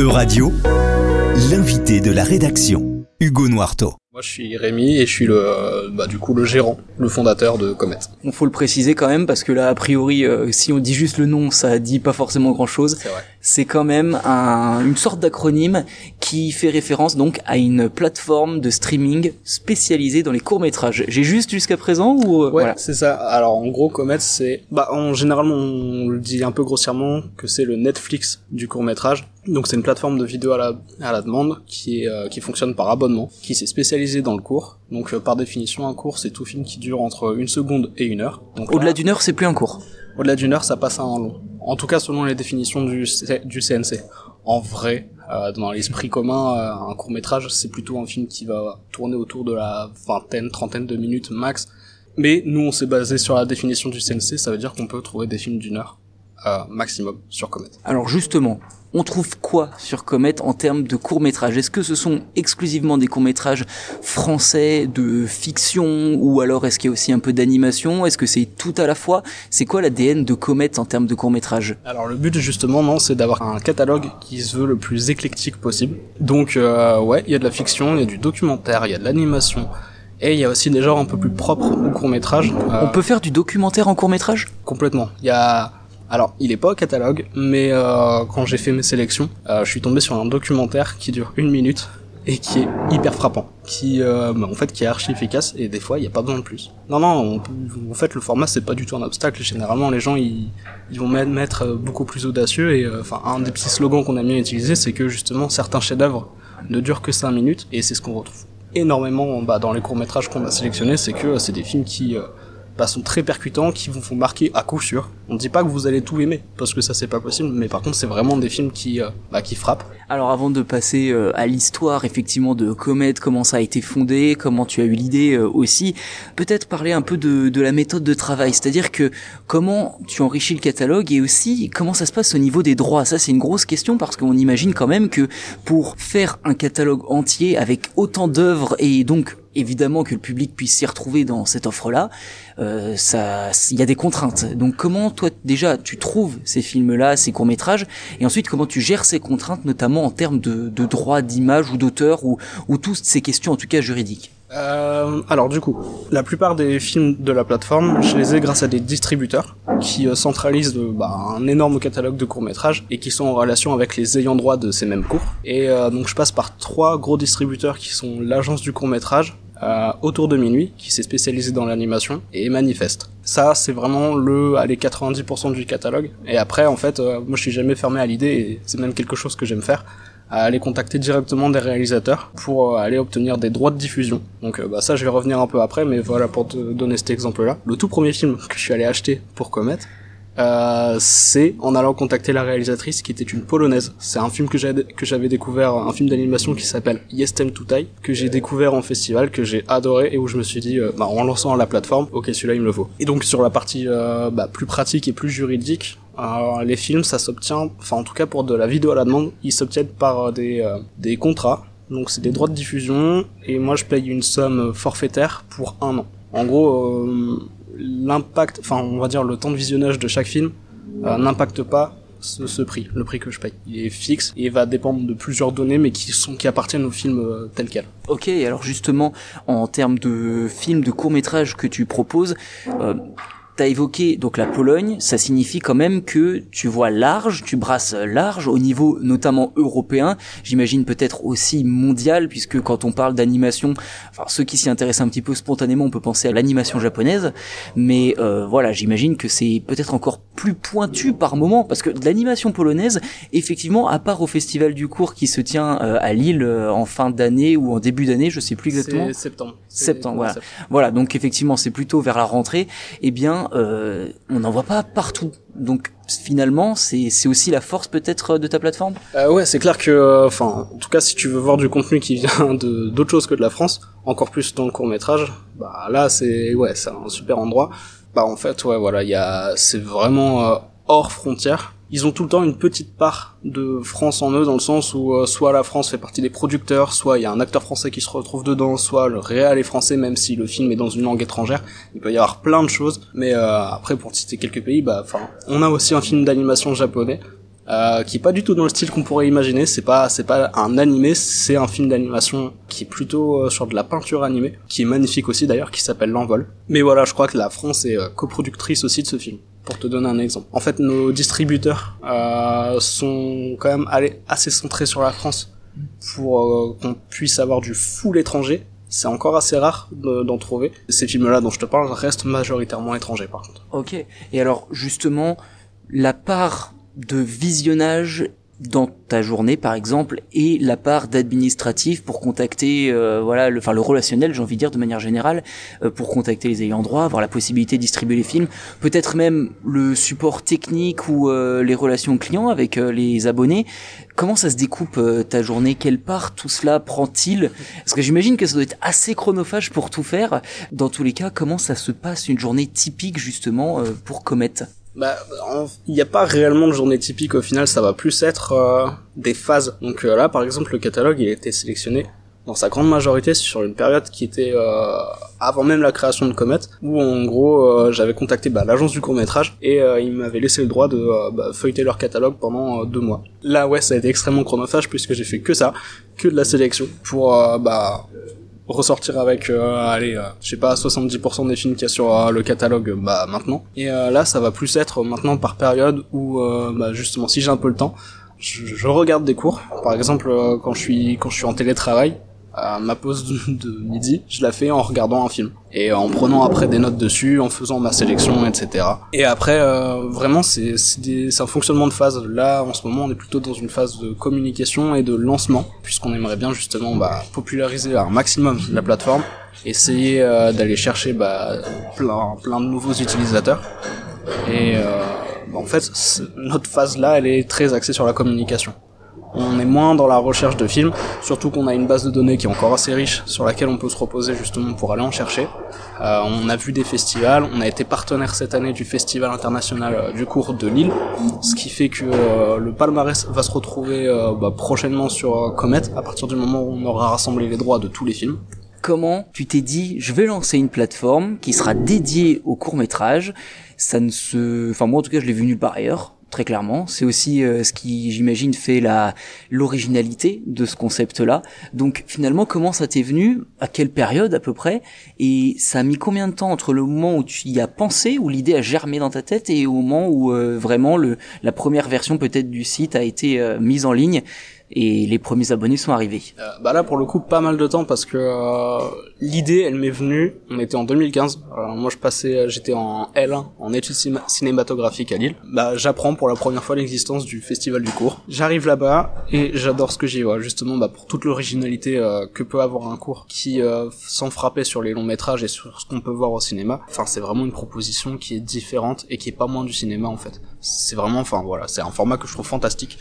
E-Radio, l'invité de la rédaction, Hugo Noirto. Moi, je suis Rémi et je suis le, euh, bah, du coup, le gérant, le fondateur de Comet. On faut le préciser quand même parce que là, a priori, euh, si on dit juste le nom, ça dit pas forcément grand-chose. C'est vrai. C'est quand même un, une sorte d'acronyme qui fait référence donc à une plateforme de streaming spécialisée dans les courts métrages. J'ai juste jusqu'à présent ou euh, Ouais, voilà. c'est ça. Alors, en gros, Comet, c'est, bah, en généralement, on le dit un peu grossièrement que c'est le Netflix du court métrage. Donc, c'est une plateforme de vidéo à la, à la demande qui est, euh, qui fonctionne par abonnement, qui s'est spécialisée dans le court. Donc, euh, par définition, un court, c'est tout film qui dure entre une seconde et une heure. Donc, Au-delà là, d'une heure, c'est plus un cours. Au-delà d'une heure, ça passe à un long. En tout cas, selon les définitions du, C- du CNC. En vrai, euh, dans l'esprit commun, un court métrage, c'est plutôt un film qui va tourner autour de la vingtaine, trentaine de minutes max. Mais nous, on s'est basé sur la définition du CNC, ça veut dire qu'on peut trouver des films d'une heure euh, maximum sur Comet. Alors justement, on trouve quoi sur Comet en termes de courts métrages Est-ce que ce sont exclusivement des courts métrages français de fiction ou alors est-ce qu'il y a aussi un peu d'animation? Est-ce que c'est tout à la fois? C'est quoi l'ADN de Comet en termes de courts métrages Alors le but justement non c'est d'avoir un catalogue qui se veut le plus éclectique possible. Donc euh, ouais il y a de la fiction, il y a du documentaire, il y a de l'animation et il y a aussi des genres un peu plus propres au court métrage. On peut faire du documentaire en court métrage complètement. Il y a alors il est pas au catalogue mais euh, quand j'ai fait mes sélections euh, je suis tombé sur un documentaire qui dure une minute et qui est hyper frappant, qui euh, bah, en fait qui est archi efficace et des fois il n'y a pas besoin de plus. Non non, on en fait le format c'est pas du tout un obstacle. Généralement les gens ils, ils vont mettre, euh, beaucoup plus audacieux et euh, enfin un des petits slogans qu'on a bien utilisé c'est que justement certains chefs-d'œuvre ne durent que 5 minutes et c'est ce qu'on retrouve énormément bah, dans les courts métrages qu'on a sélectionnés, c'est que euh, c'est des films qui bah, sont très percutants, qui vous font marquer à coup sûr. On ne dit pas que vous allez tout aimer, parce que ça c'est pas possible, mais par contre c'est vraiment des films qui, euh, bah, qui frappent. Alors avant de passer euh, à l'histoire effectivement de Comet, comment ça a été fondé, comment tu as eu l'idée euh, aussi, peut-être parler un peu de, de la méthode de travail, c'est-à-dire que comment tu enrichis le catalogue et aussi comment ça se passe au niveau des droits? Ça c'est une grosse question parce qu'on imagine quand même que pour faire un catalogue entier avec autant d'œuvres et donc évidemment que le public puisse s'y retrouver dans cette offre-là, euh, ça, il y a des contraintes. Donc comment toi déjà tu trouves ces films-là, ces courts-métrages, et ensuite comment tu gères ces contraintes, notamment en termes de, de droits d'image ou d'auteur ou, ou toutes ces questions en tout cas juridiques? Euh, alors du coup, la plupart des films de la plateforme, je les ai grâce à des distributeurs qui euh, centralisent euh, bah, un énorme catalogue de courts métrages et qui sont en relation avec les ayants droit de ces mêmes cours. Et euh, donc je passe par trois gros distributeurs qui sont l'agence du court métrage, autour de minuit, qui s'est spécialisé dans l'animation, et Manifeste. Ça, c'est vraiment le, allez, 90% du catalogue. Et après, en fait, moi, je suis jamais fermé à l'idée, et c'est même quelque chose que j'aime faire, à aller contacter directement des réalisateurs pour euh, aller obtenir des droits de diffusion. Donc, euh, bah, ça, je vais revenir un peu après, mais voilà, pour te donner cet exemple-là. Le tout premier film que je suis allé acheter pour Comet, euh, c'est en allant contacter la réalisatrice qui était une polonaise. C'est un film que j'avais que j'avais découvert, un film d'animation qui s'appelle Jestem Tutaj, que j'ai découvert en festival, que j'ai adoré et où je me suis dit, euh, bah, en lançant la plateforme, ok celui-là il me le faut. Et donc sur la partie euh, bah, plus pratique et plus juridique, euh, les films ça s'obtient, enfin en tout cas pour de la vidéo à la demande, ils s'obtiennent par des des contrats. Donc c'est des droits de diffusion et moi je paye une somme forfaitaire pour un an. En gros, l'impact, enfin on va dire le temps de visionnage de chaque film euh, n'impacte pas ce, prix, le prix que je paye. Il est fixe et va dépendre de plusieurs données mais qui sont qui appartiennent au film euh, tel quel. Ok, alors justement, en termes de films, de courts-métrages que tu proposes, euh, T'as évoqué donc la Pologne, ça signifie quand même que tu vois large, tu brasses large au niveau notamment européen, j'imagine peut-être aussi mondial puisque quand on parle d'animation, enfin ceux qui s'y intéressent un petit peu spontanément, on peut penser à l'animation japonaise, mais euh, voilà, j'imagine que c'est peut-être encore plus pointu par moment parce que de l'animation polonaise, effectivement, à part au festival du cours qui se tient euh, à Lille euh, en fin d'année ou en début d'année, je sais plus exactement. Septembre. Septembre, voilà. Voilà, donc effectivement, c'est plutôt vers la rentrée. Eh bien, euh, on n'en voit pas partout. Donc finalement, c'est c'est aussi la force peut-être de ta plateforme? Euh, ouais, c'est clair que, euh, enfin, en tout cas, si tu veux voir du contenu qui vient de d'autres choses que de la France, encore plus dans le court métrage, bah là, c'est ouais, c'est un super endroit. Bah en fait, ouais, voilà, il y a, c'est vraiment euh, hors frontières. Ils ont tout le temps une petite part de France en eux, dans le sens où euh, soit la France fait partie des producteurs, soit il y a un acteur français qui se retrouve dedans, soit le réel est français, même si le film est dans une langue étrangère. Il peut y avoir plein de choses, mais euh, après, pour citer quelques pays, bah, enfin, on a aussi un film d'animation japonais euh, qui est pas du tout dans le style qu'on pourrait imaginer. C'est pas c'est pas un animé, c'est un film d'animation qui est plutôt euh, sur de la peinture animée, qui est magnifique aussi d'ailleurs, qui s'appelle L'Envol. Mais voilà, je crois que la France est euh, coproductrice aussi de ce film. Pour te donner un exemple. En fait, nos distributeurs euh, sont quand même allés assez centrés sur la France pour euh, qu'on puisse avoir du full étranger. C'est encore assez rare de- d'en trouver. Ces films-là dont je te parle restent majoritairement étrangers par contre. Ok. Et alors justement, la part de visionnage dans ta journée, par exemple, et la part d'administratif pour contacter, euh, voilà, le, enfin le relationnel, j'ai envie de dire de manière générale, euh, pour contacter les ayants droit, avoir la possibilité de distribuer les films, peut-être même le support technique ou euh, les relations clients avec euh, les abonnés. Comment ça se découpe euh, ta journée? Quelle part tout cela prend-il? Parce que j'imagine que ça doit être assez chronophage pour tout faire. Dans tous les cas, comment ça se passe une journée typique justement euh, pour Comet? Bah, il n'y a pas réellement de journée typique au final, ça va plus être euh, des phases. Donc euh, là, par exemple, le catalogue, il a été sélectionné dans sa grande majorité sur une période qui était euh, avant même la création de Comet, où en gros, euh, j'avais contacté bah, l'agence du court métrage et euh, ils m'avaient laissé le droit de bah, feuilleter leur catalogue pendant deux mois. Là, ouais, ça a été extrêmement chronophage puisque j'ai fait que ça, que de la sélection pour bah ressortir avec euh, allez euh, je sais pas 70% des films qu'il y a sur euh, le catalogue bah maintenant. Et là ça va plus être maintenant par période où bah, justement si j'ai un peu le temps je, je regarde des cours. Par exemple quand je suis quand je suis en télétravail à ma pause de, midi, je la fais en regardant un film et en prenant après des notes dessus, en faisant ma sélection, etc. Et après, euh, vraiment, c'est un fonctionnement de phase. Là, en ce moment, on est plutôt dans une phase de communication et de lancement, puisqu'on aimerait bien justement bah, populariser un maximum la plateforme, essayer euh, d'aller chercher bah, plein plein de nouveaux utilisateurs. Et euh, bah, en fait, notre phase là, elle est très axée sur la communication. On est moins dans la recherche de films, surtout qu'on a une base de données qui est encore assez riche, sur laquelle on peut se reposer justement pour aller en chercher. Euh, on a vu des festivals, on a été partenaire cette année du Festival international euh, du cours de Lille, ce qui fait que euh, le palmarès va se retrouver bah, prochainement sur Comet, à partir du moment où on aura rassemblé les droits de tous les films. Comment tu t'es dit, je vais lancer une plateforme qui sera dédiée au court métrage Ça ne se, enfin moi en tout cas je l'ai vu nulle part ailleurs, très clairement. C'est aussi euh, ce qui, j'imagine, fait la l'originalité de ce concept-là. Donc finalement, comment ça t'est venu? À quelle période à peu près? Et ça a mis combien de temps entre le moment où tu y as pensé, où l'idée a germé dans ta tête, et au moment où euh, vraiment la première version peut-être du site a été euh, mise en ligne? Et les premiers abonnés sont arrivés. Euh, bah là pour le coup pas mal de temps parce que euh, l'idée elle m'est venue, on était en 2015, Alors, moi je passais, euh, j'étais en L1 en études cinéma- cinématographiques à Lille. Bah j'apprends pour la première fois l'existence du festival du cours. J'arrive là-bas et j'adore ce que j'y vois justement bah pour toute l'originalité euh, que peut avoir un cours qui euh, sans frapper sur les longs métrages et sur ce qu'on peut voir au cinéma. Enfin c'est vraiment une proposition qui est différente et qui est pas moins du cinéma en fait. C'est vraiment enfin voilà, c'est un format que je trouve fantastique.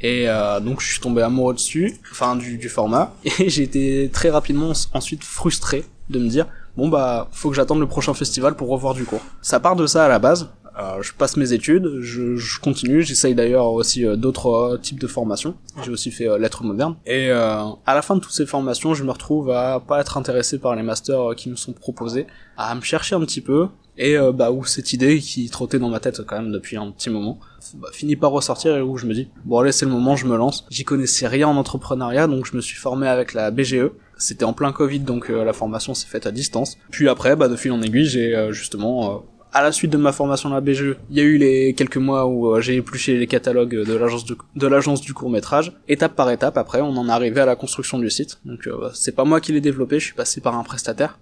Et euh, donc je suis tombé amoureux dessus, enfin du, du format, et j'ai été très rapidement ensuite frustré de me dire bon bah faut que j'attende le prochain festival pour revoir du cours. Ça part de ça à la base. Euh, je passe mes études, je, je continue, j'essaye d'ailleurs aussi euh, d'autres euh, types de formations. J'ai aussi fait euh, lettres modernes. Et à la fin de toutes ces formations, je me retrouve à pas être intéressé par les masters qui me sont proposés, à me chercher un petit peu, et euh, bah où cette idée qui trottait dans ma tête quand même depuis un petit moment bah, finit par ressortir et où je me dis bon allez c'est le moment je me lance. J'y connaissais rien en entrepreneuriat donc je me suis formé avec la BGE c'était en plein Covid donc euh, la formation s'est faite à distance. Puis après bah de fil en aiguille j'ai euh, justement euh, à la suite de ma formation à la BGE, il y a eu les quelques mois où euh, j'ai épluché les catalogues de l'agence du court métrage. Étape par étape, après, on en est arrivé à la construction du site. Donc euh, c'est pas moi qui l'ai développé, je suis passé par un prestataire.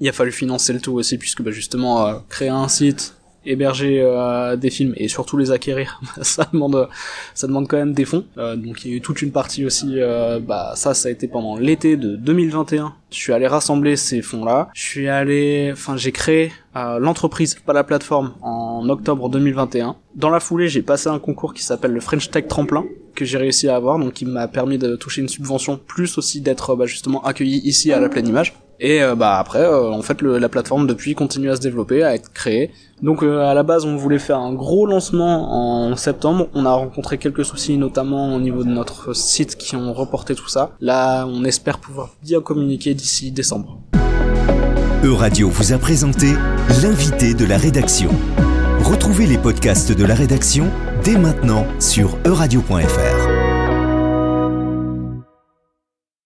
Il a fallu financer le tout aussi puisque bah, justement euh, créer un site, héberger euh, des films et surtout les acquérir, ça demande ça demande quand même des fonds. Euh, donc il y a eu toute une partie aussi, euh, bah ça ça a été pendant l'été de 2021. Je suis allé rassembler ces fonds-là. Je suis allé, enfin j'ai créé euh, l'entreprise, pas la plateforme, en octobre 2021. Dans la foulée, j'ai passé un concours qui s'appelle le French Tech Tremplin que j'ai réussi à avoir, donc qui m'a permis de toucher une subvention, plus aussi d'être bah, justement accueilli ici à la pleine image. Et euh, bah après, euh, en fait, le- la plateforme depuis continue à se développer, à être créée. Donc euh, à la base, on voulait faire un gros lancement en septembre. On a rencontré quelques soucis, notamment au niveau de notre site, qui ont reporté tout ça. Là, on espère pouvoir bien communiquer d'ici décembre. Euradio vous a présenté l'invité de la rédaction. Retrouvez les podcasts de la rédaction dès maintenant sur euradio.fr.